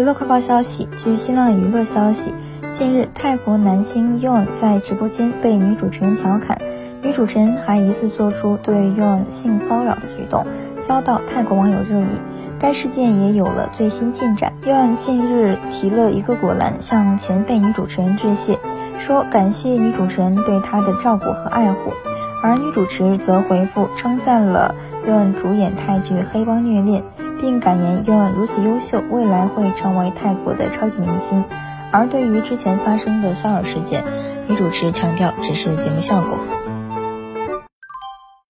娱乐快报消息，据新浪娱乐消息，近日泰国男星 Yoon 在直播间被女主持人调侃，女主持人还疑似做出对 Yoon 性骚扰的举动，遭到泰国网友热议。该事件也有了最新进展，Yoon 近日提了一个果篮向前辈女主持人致谢，说感谢女主持人对他的照顾和爱护，而女主持则回复称赞了 Yoon 主演泰剧《黑帮虐恋》。并感言拥有如此优秀，未来会成为泰国的超级明星。而对于之前发生的骚扰事件，女主持强调只是节目效果。